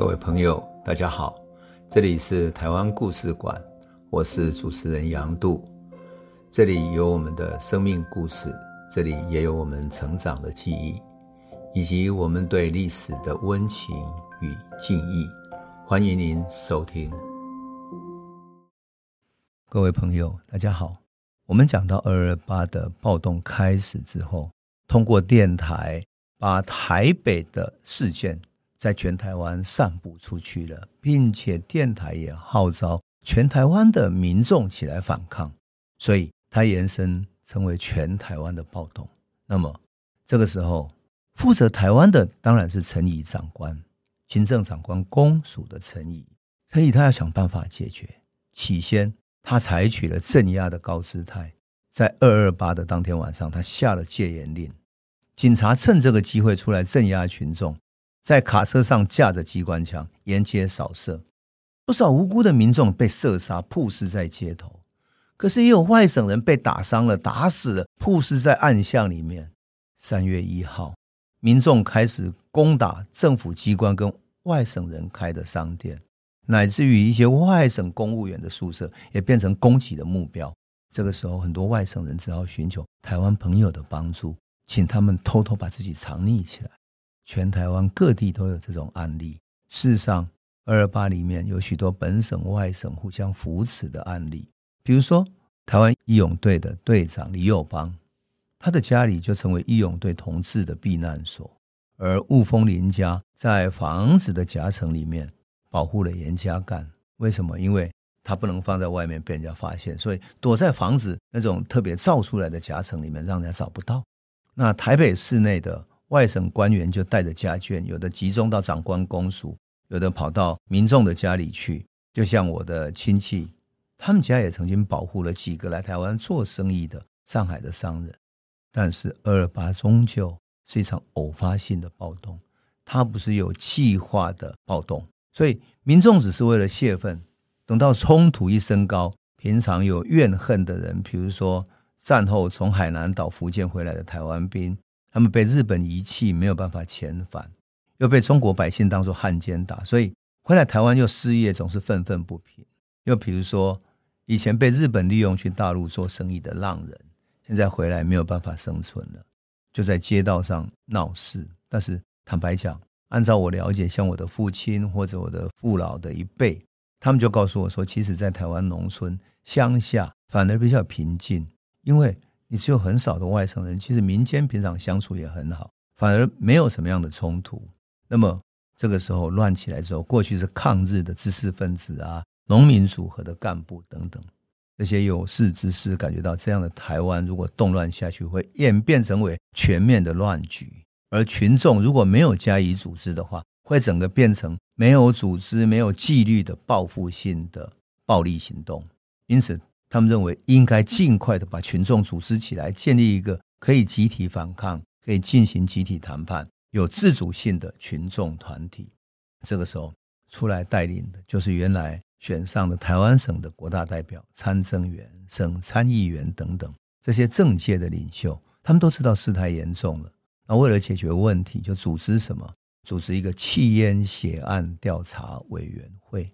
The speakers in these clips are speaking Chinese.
各位朋友，大家好，这里是台湾故事馆，我是主持人杨度，这里有我们的生命故事，这里也有我们成长的记忆，以及我们对历史的温情与敬意。欢迎您收听。各位朋友，大家好。我们讲到二二八的暴动开始之后，通过电台把台北的事件在全台湾散布出去了，并且电台也号召全台湾的民众起来反抗，所以它延伸成为全台湾的暴动。那么这个时候，负责台湾的当然是陈仪长官，行政长官公署的陈仪，所以他要想办法解决。起先。他采取了镇压的高姿态，在二二八的当天晚上，他下了戒严令，警察趁这个机会出来镇压群众，在卡车上架着机关枪，沿街扫射，不少无辜的民众被射杀，曝尸在街头。可是也有外省人被打伤了、打死了，曝尸在暗巷里面。三月一号，民众开始攻打政府机关跟外省人开的商店。乃至于一些外省公务员的宿舍也变成攻击的目标。这个时候，很多外省人只好寻求台湾朋友的帮助，请他们偷偷把自己藏匿起来。全台湾各地都有这种案例。事实上，二二八里面有许多本省外省互相扶持的案例。比如说，台湾义勇队的队长李友邦，他的家里就成为义勇队同志的避难所，而雾峰林家在房子的夹层里面。保护了严家淦，为什么？因为他不能放在外面被人家发现，所以躲在房子那种特别造出来的夹层里面，让人家找不到。那台北市内的外省官员就带着家眷，有的集中到长官公署，有的跑到民众的家里去。就像我的亲戚，他们家也曾经保护了几个来台湾做生意的上海的商人。但是二二八终究是一场偶发性的暴动，它不是有计划的暴动。所以民众只是为了泄愤，等到冲突一升高，平常有怨恨的人，比如说战后从海南岛、福建回来的台湾兵，他们被日本遗弃，没有办法遣返，又被中国百姓当作汉奸打，所以回来台湾又失业，总是愤愤不平。又比如说以前被日本利用去大陆做生意的浪人，现在回来没有办法生存了，就在街道上闹事。但是坦白讲，按照我了解，像我的父亲或者我的父老的一辈，他们就告诉我说，其实，在台湾农村乡下反而比较平静，因为你只有很少的外省人，其实民间平常相处也很好，反而没有什么样的冲突。那么这个时候乱起来之后，过去是抗日的知识分子啊、农民组合的干部等等，这些有识之士感觉到这样的台湾如果动乱下去，会演变成为全面的乱局。而群众如果没有加以组织的话，会整个变成没有组织、没有纪律的报复性的暴力行动。因此，他们认为应该尽快的把群众组织起来，建立一个可以集体反抗、可以进行集体谈判、有自主性的群众团体。这个时候出来带领的就是原来选上的台湾省的国大代表、参政员、省参议员等等这些政界的领袖，他们都知道事态严重了。那为了解决问题，就组织什么？组织一个缉烟血案调查委员会。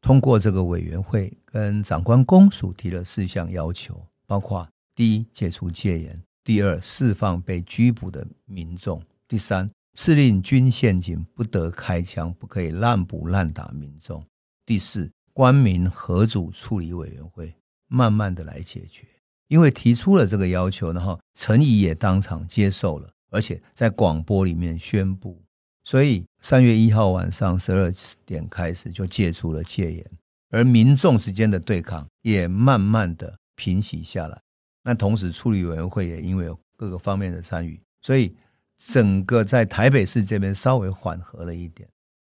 通过这个委员会，跟长官公署提了四项要求，包括：第一，解除戒严；第二，释放被拘捕的民众；第三，司令军宪警不得开枪，不可以滥捕滥打民众；第四，官民合组处理委员会，慢慢的来解决。因为提出了这个要求，然后陈仪也当场接受了。而且在广播里面宣布，所以三月一号晚上十二点开始就解除了戒严，而民众之间的对抗也慢慢的平息下来。那同时处理委员会也因为有各个方面的参与，所以整个在台北市这边稍微缓和了一点。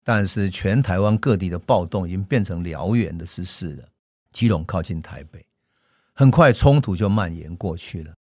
但是全台湾各地的暴动已经变成燎原的之势了。基隆靠近台北，很快冲突就蔓延过去了。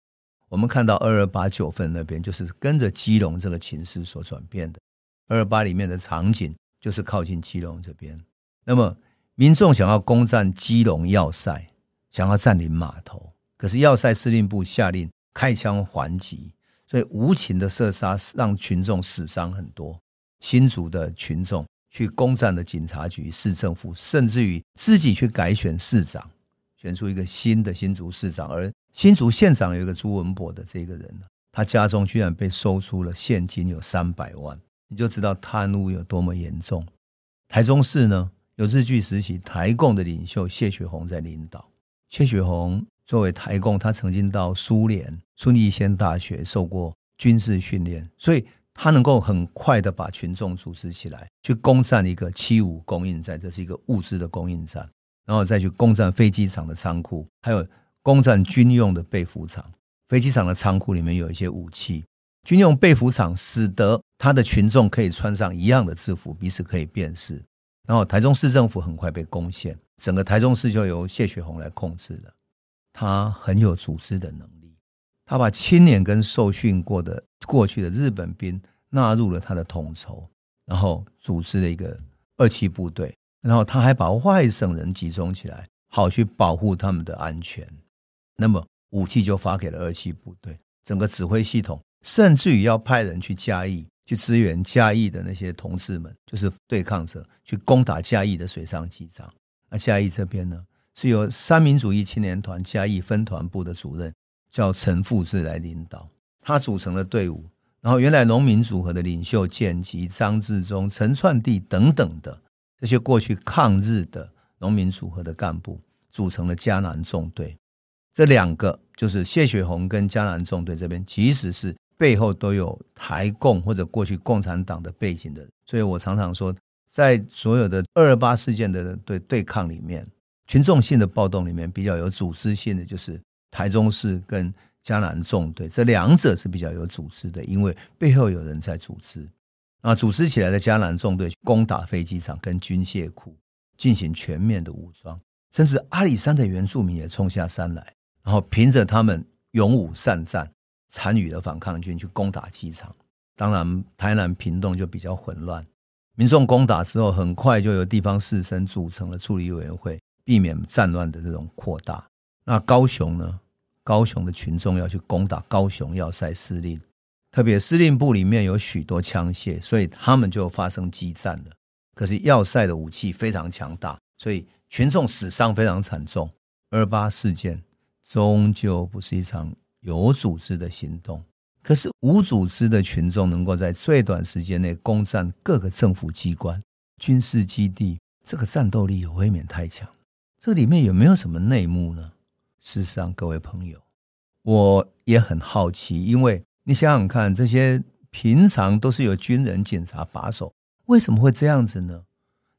我们看到二二八九份那边就是跟着基隆这个情势所转变的，二八里面的场景就是靠近基隆这边。那么民众想要攻占基隆要塞，想要占领码头，可是要塞司令部下令开枪还击，所以无情的射杀让群众死伤很多。新竹的群众去攻占了警察局、市政府，甚至于自己去改选市长，选出一个新的新竹市长。而新竹县长有一个朱文博的这个人呢，他家中居然被搜出了现金有三百万，你就知道贪污有多么严重。台中市呢，有日据时期台共的领袖谢雪红在领导。谢雪红作为台共，他曾经到苏联孙逸仙大学受过军事训练，所以他能够很快的把群众组织起来，去攻占一个七五供应站，这是一个物资的供应站，然后再去攻占飞机场的仓库，还有攻占军用的被服厂。飞机场的仓库里面有一些武器，军用被服厂使得他的群众可以穿上一样的制服，彼此可以辨识。然后台中市政府很快被攻陷，整个台中市就由谢雪红来控制了。他很有组织的能力，他把青年跟受训过的过去的日本兵纳入了他的统筹，然后组织了一个二七部队。然后他还把外省人集中起来，好去保护他们的安全。那么武器就发给了二七部队，整个指挥系统，甚至于要派人去嘉义。去支援嘉义的那些同志们，就是对抗者，去攻打嘉义的水上机场。那嘉义这边呢，是由三民主义青年团嘉义分团部的主任叫陈富志来领导，他组成了队伍。然后原来农民组合的领袖建吉、张志忠、陈串地等等的这些过去抗日的农民组合的干部，组成了嘉南纵队。这两个就是谢雪红跟嘉南纵队这边，其实是。背后都有台共或者过去共产党的背景的，所以我常常说，在所有的二二八事件的对对抗里面，群众性的暴动里面比较有组织性的就是台中市跟嘉南纵队，这两者是比较有组织的，因为背后有人在组织。啊，组织起来的嘉南纵队攻打飞机场跟军械库，进行全面的武装，甚至阿里山的原住民也冲下山来，然后凭着他们勇武善战。参与了反抗军去攻打机场，当然台南屏东就比较混乱。民众攻打之后，很快就由地方士绅组成了处理委员会，避免战乱的这种扩大。那高雄呢？高雄的群众要去攻打高雄要塞司令，特别司令部里面有许多枪械，所以他们就发生激战了。可是要塞的武器非常强大，所以群众死伤非常惨重。二八事件终究不是一场。有组织的行动，可是无组织的群众能够在最短时间内攻占各个政府机关、军事基地，这个战斗力也未免太强。这里面有没有什么内幕呢？事实上，各位朋友，我也很好奇，因为你想想看，这些平常都是由军人、警察把守，为什么会这样子呢？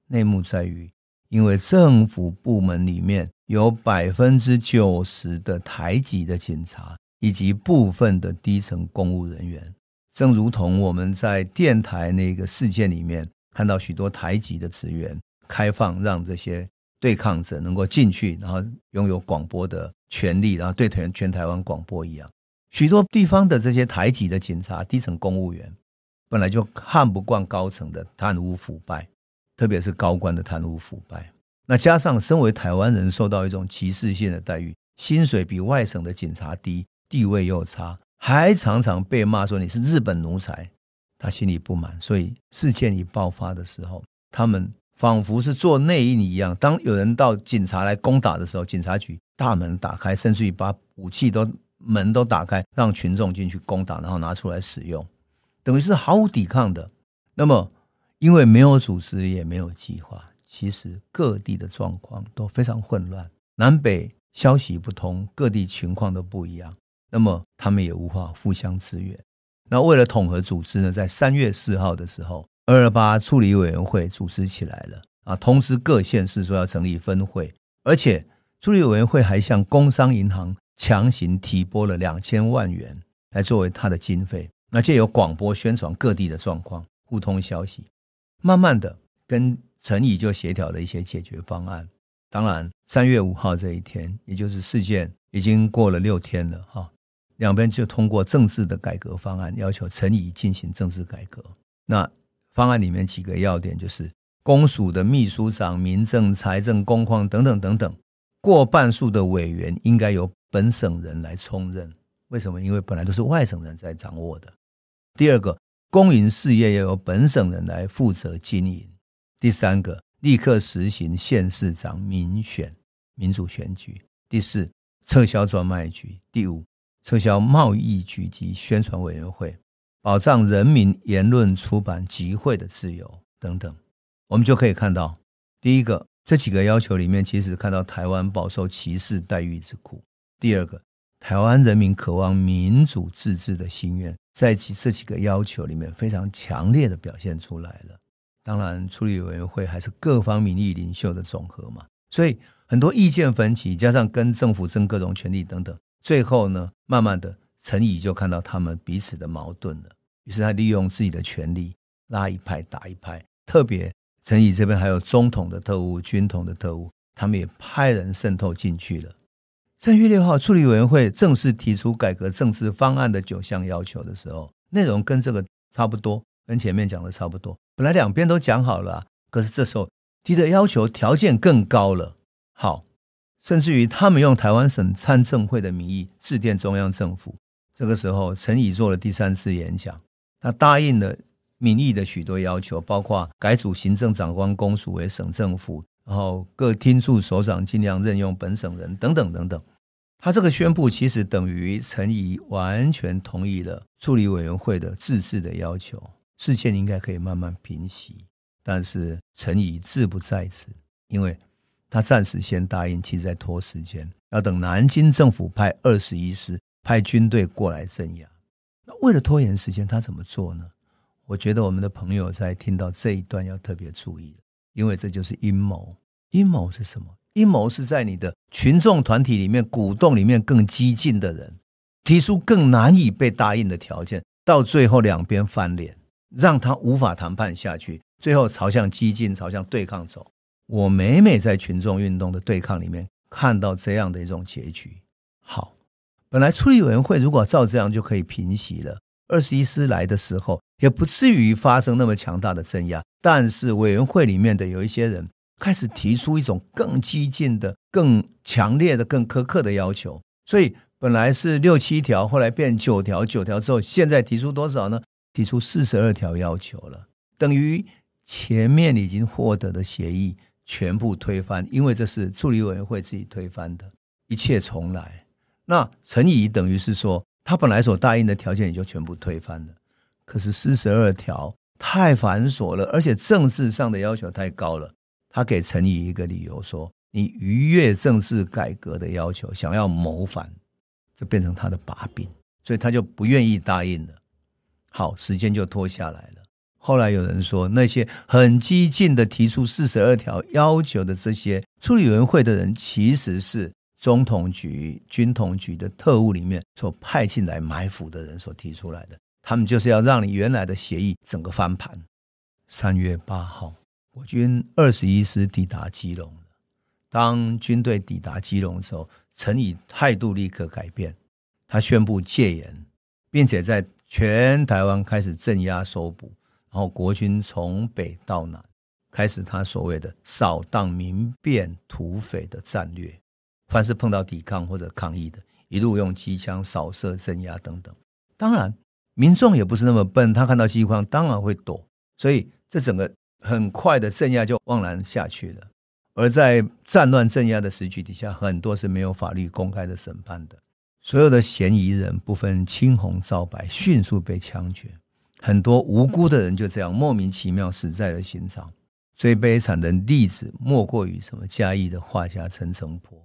内幕在于，因为政府部门里面有百分之九十的台籍的警察。以及部分的低层公务人员，正如同我们在电台那个事件里面看到许多台籍的职员开放让这些对抗者能够进去，然后拥有广播的权利，然后对全全台湾广播一样。许多地方的这些台籍的警察、低层公务员本来就看不惯高层的贪污腐败，特别是高官的贪污腐败。那加上身为台湾人受到一种歧视性的待遇，薪水比外省的警察低。地位又差，还常常被骂说你是日本奴才，他心里不满，所以事件一爆发的时候，他们仿佛是做内应一样。当有人到警察来攻打的时候，警察局大门打开，甚至于把武器都门都打开，让群众进去攻打，然后拿出来使用，等于是毫无抵抗的。那么，因为没有组织，也没有计划，其实各地的状况都非常混乱，南北消息不通，各地情况都不一样。那么他们也无法互相支援。那为了统合组织呢，在三月四号的时候，二二八处理委员会组织起来了啊，通知各县市说要成立分会，而且处理委员会还向工商银行强行提拨了两千万元来作为他的经费。那借由广播宣传各地的状况，互通消息，慢慢的跟陈仪就协调了一些解决方案。当然，三月五号这一天，也就是事件已经过了六天了哈。两边就通过政治的改革方案，要求陈仪进行政治改革。那方案里面几个要点就是，公署的秘书长、民政、财政、工矿等等等等，过半数的委员应该由本省人来充任。为什么？因为本来都是外省人在掌握的。第二个，公营事业要由本省人来负责经营。第三个，立刻实行县市长民选民主选举；第四，撤销专卖局；第五，撤销贸易局及宣传委员会，保障人民言论、出版、集会的自由等等。我们就可以看到，第一个，这几个要求里面，其实看到台湾饱受歧视待遇之苦；第二个，台湾人民渴望民主自治的心愿，在其这几个要求里面非常强烈的表现出来了。当然，处理委员会还是各方民意领袖的总和嘛，所以很多意见分歧，加上跟政府争各种权利等等，最后呢，慢慢的陈仪就看到他们彼此的矛盾了，于是他利用自己的权力拉一派打一派。特别陈仪这边还有中统的特务、军统的特务，他们也派人渗透进去了。三月六号，处理委员会正式提出改革政治方案的九项要求的时候，内容跟这个差不多，跟前面讲的差不多。本来两边都讲好了，可是这时候提的要求条件更高了。好，甚至于他们用台湾省参政会的名义致电中央政府。这个时候，陈仪做了第三次演讲，他答应了民意的许多要求，包括改组行政长官公署为省政府，然后各厅处首长尽量任用本省人等等等等。他这个宣布其实等于陈仪完全同意了处理委员会的自治的要求。事件应该可以慢慢平息，但是陈仪志不在此，因为他暂时先答应，其实在拖时间，要等南京政府派二十一师派军队过来镇压。那为了拖延时间，他怎么做呢？我觉得我们的朋友在听到这一段要特别注意，因为这就是阴谋。阴谋是什么？阴谋是在你的群众团体里面鼓动里面更激进的人，提出更难以被答应的条件，到最后两边翻脸。让他无法谈判下去，最后朝向激进、朝向对抗走。我每每在群众运动的对抗里面看到这样的一种结局。好，本来处理委员会如果照这样就可以平息了，二十一师来的时候也不至于发生那么强大的镇压。但是委员会里面的有一些人开始提出一种更激进的、更强烈的、更苛刻的要求，所以本来是六七条，后来变九条，九条之后现在提出多少呢？提出四十二条要求了，等于前面已经获得的协议全部推翻，因为这是处理委员会自己推翻的，一切重来。那陈仪等于是说，他本来所答应的条件也就全部推翻了。可是四十二条太繁琐了，而且政治上的要求太高了。他给陈仪一个理由说：“你逾越政治改革的要求，想要谋反，这变成他的把柄，所以他就不愿意答应了。”好，时间就拖下来了。后来有人说，那些很激进的提出四十二条要求的这些处理委员会的人，其实是中统局、军统局的特务里面所派进来埋伏的人所提出来的。他们就是要让你原来的协议整个翻盘。三月八号，我军二十一师抵达基隆。当军队抵达基隆的时候，陈仪态度立刻改变，他宣布戒严，并且在全台湾开始镇压搜捕，然后国军从北到南开始他所谓的扫荡民变土匪的战略。凡是碰到抵抗或者抗议的，一路用机枪扫射镇压等等。当然，民众也不是那么笨，他看到机关当然会躲，所以这整个很快的镇压就枉然下去了。而在战乱镇压的时局底下，很多是没有法律公开的审判的。所有的嫌疑人不分青红皂白，迅速被枪决，很多无辜的人就这样莫名其妙死在了刑场。最悲惨的例子莫过于什么嘉义的画家陈澄波，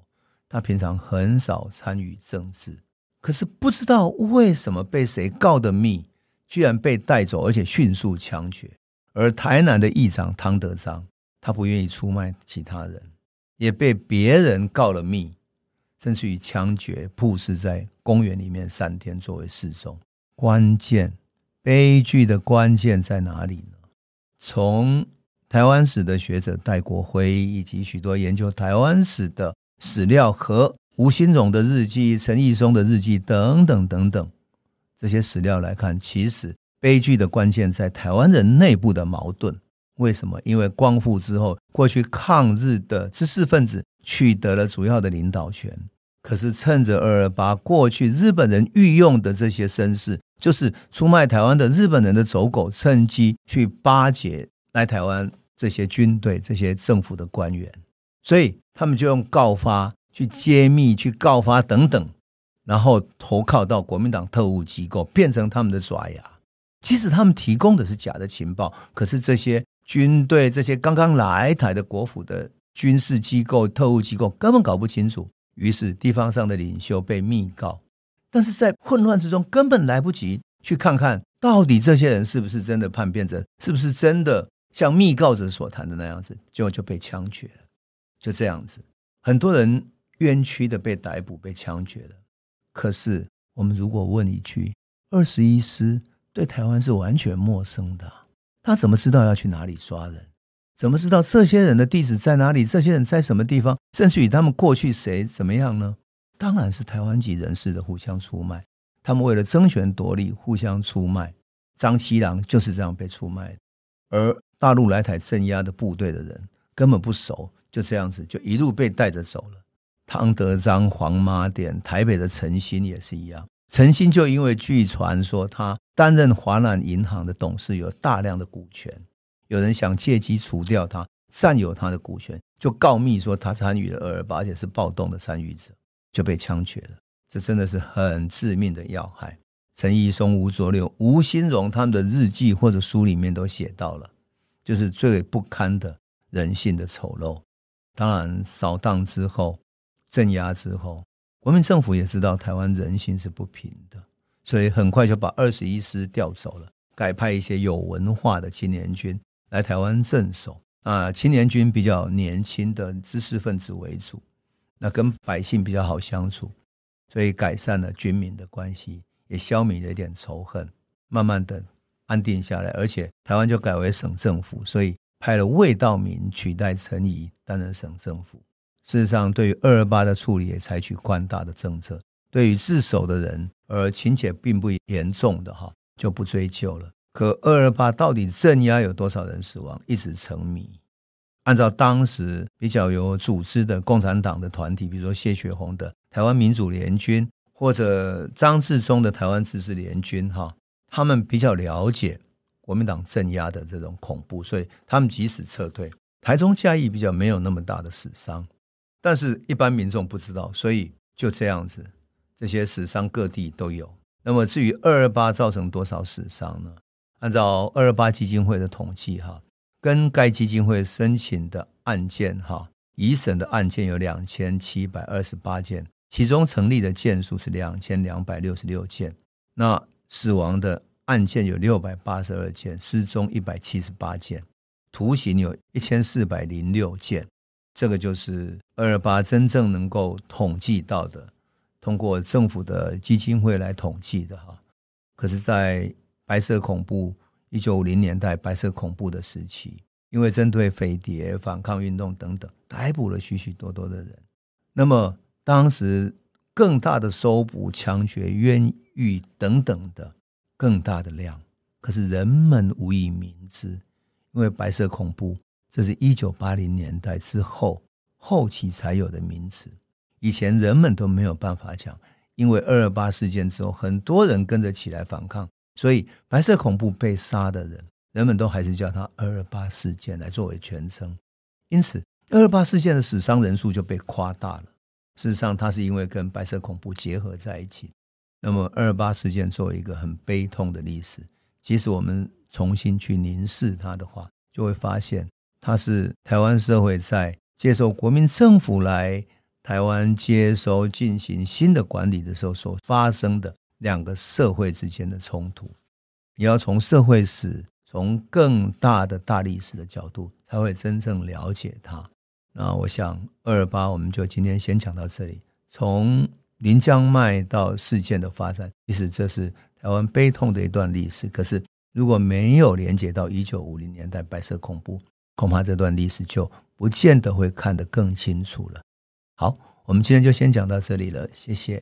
他平常很少参与政治，可是不知道为什么被谁告的密，居然被带走，而且迅速枪决。而台南的议长汤德章，他不愿意出卖其他人，也被别人告了密。甚至于枪决，曝尸在公园里面三天作为示众。关键悲剧的关键在哪里呢？从台湾史的学者戴国辉以及许多研究台湾史的史料和吴新荣的日记、陈毅松的日记等等等等这些史料来看，其实悲剧的关键在台湾人内部的矛盾。为什么？因为光复之后，过去抗日的知识分子。取得了主要的领导权，可是趁着二二八过去，日本人御用的这些绅士，就是出卖台湾的日本人的走狗，趁机去巴结来台湾这些军队、这些政府的官员，所以他们就用告发、去揭秘、去告发等等，然后投靠到国民党特务机构，变成他们的爪牙。即使他们提供的是假的情报，可是这些军队、这些刚刚来台的国府的军事机构、特务机构根本搞不清楚，于是地方上的领袖被密告，但是在混乱之中根本来不及去看看到底这些人是不是真的叛变者，是不是真的像密告者所谈的那样子，结果就被枪决了。就这样子，很多人冤屈的被逮捕、被枪决了。可是我们如果问一句：二十一师？对台湾是完全陌生的，他怎么知道要去哪里抓人？怎么知道这些人的地址在哪里？这些人在什么地方？甚至于他们过去谁怎么样呢？当然是台湾籍人士的互相出卖，他们为了争权夺利互相出卖。张七郎就是这样被出卖的，而大陆来台镇压的部队的人根本不熟，就这样子就一路被带着走了。汤德章、黄妈点，台北的陈新也是一样。陈新就因为据传说他担任华南银行的董事，有大量的股权，有人想借机除掉他，占有他的股权，就告密说他参与了二二八，而且是暴动的参与者，就被枪决了。这真的是很致命的要害。陈义松、吴浊流、吴新荣他们的日记或者书里面都写到了，就是最不堪的人性的丑陋。当然，扫荡之后，镇压之后。国民政府也知道台湾人心是不平的，所以很快就把二十一师调走了，改派一些有文化的青年军来台湾镇守。啊，青年军比较年轻的知识分子为主，那跟百姓比较好相处，所以改善了军民的关系，也消弭了一点仇恨，慢慢的安定下来。而且台湾就改为省政府，所以派了魏道明取代陈仪担任省政府。事实上，对于二二八的处理也采取宽大的政策，对于自首的人而情节并不严重的哈就不追究了。可二二八到底镇压有多少人死亡，一直成谜。按照当时比较有组织的共产党的团体，比如说谢雪红的台湾民主联军，或者张治中的台湾自治联军哈，他们比较了解国民党镇压的这种恐怖，所以他们即使撤退，台中嘉义比较没有那么大的死伤。但是，一般民众不知道，所以就这样子，这些死伤各地都有。那么，至于二二八造成多少死伤呢？按照二二八基金会的统计，哈，跟该基金会申请的案件，哈，已审的案件有两千七百二十八件，其中成立的件数是两千两百六十六件，那死亡的案件有六百八十二件，失踪一百七十八件，徒刑有一千四百零六件。这个就是二二八真正能够统计到的，通过政府的基金会来统计的哈。可是，在白色恐怖一九五零年代白色恐怖的时期，因为针对匪谍、反抗运动等等，逮捕了许许多多的人。那么，当时更大的搜捕、枪决、冤狱等等的更大的量，可是人们无以明之，因为白色恐怖。这是一九八零年代之后后期才有的名词，以前人们都没有办法讲，因为二二八事件之后，很多人跟着起来反抗，所以白色恐怖被杀的人，人们都还是叫他二二八事件来作为全称，因此二二八事件的死伤人数就被夸大了。事实上，它是因为跟白色恐怖结合在一起。那么二二八事件作为一个很悲痛的历史，即使我们重新去凝视它的话，就会发现。它是台湾社会在接受国民政府来台湾接收进行新的管理的时候所发生的两个社会之间的冲突。你要从社会史，从更大的大历史的角度，才会真正了解它。那我想二二八，我们就今天先讲到这里。从临江麦到事件的发展，其实这是台湾悲痛的一段历史。可是如果没有连接到一九五零年代白色恐怖，恐怕这段历史就不见得会看得更清楚了。好，我们今天就先讲到这里了，谢谢。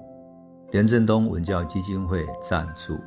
廉振东文教基金会赞助。